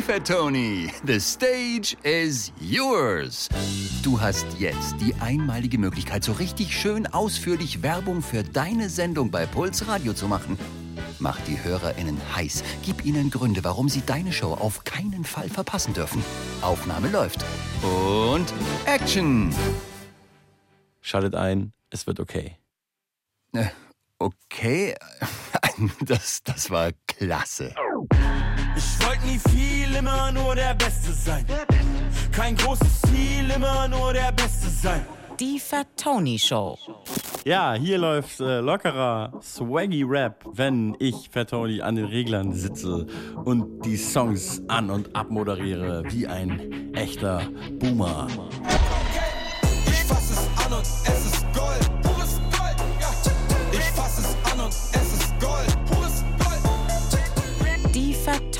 Tony, the stage is yours. Du hast jetzt die einmalige Möglichkeit, so richtig schön ausführlich Werbung für deine Sendung bei Puls Radio zu machen. Mach die HörerInnen heiß. Gib ihnen Gründe, warum sie deine Show auf keinen Fall verpassen dürfen. Aufnahme läuft. Und Action! Schaltet ein, es wird okay. Äh, okay, das, das war klasse. Ich wollte nie viel, immer nur der Beste sein. Kein großes Ziel, immer nur der Beste sein. Die Fat Tony Show. Ja, hier läuft äh, lockerer Swaggy Rap, wenn ich Fat Tony an den Reglern sitze und die Songs an und abmoderiere wie ein echter Boomer.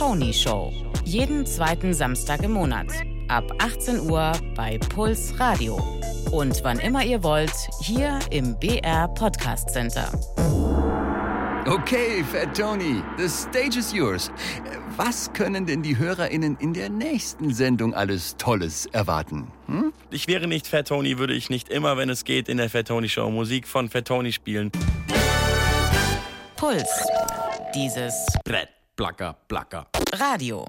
Tony Show. Jeden zweiten Samstag im Monat. Ab 18 Uhr bei Puls Radio. Und wann immer ihr wollt, hier im BR Podcast Center. Okay, Fat Tony, the stage is yours. Was können denn die HörerInnen in der nächsten Sendung alles Tolles erwarten? Hm? Ich wäre nicht Fat Tony, würde ich nicht immer, wenn es geht, in der Fat Tony Show Musik von Fat Tony spielen. Puls. Dieses Brett, Placker, Placker. Radio.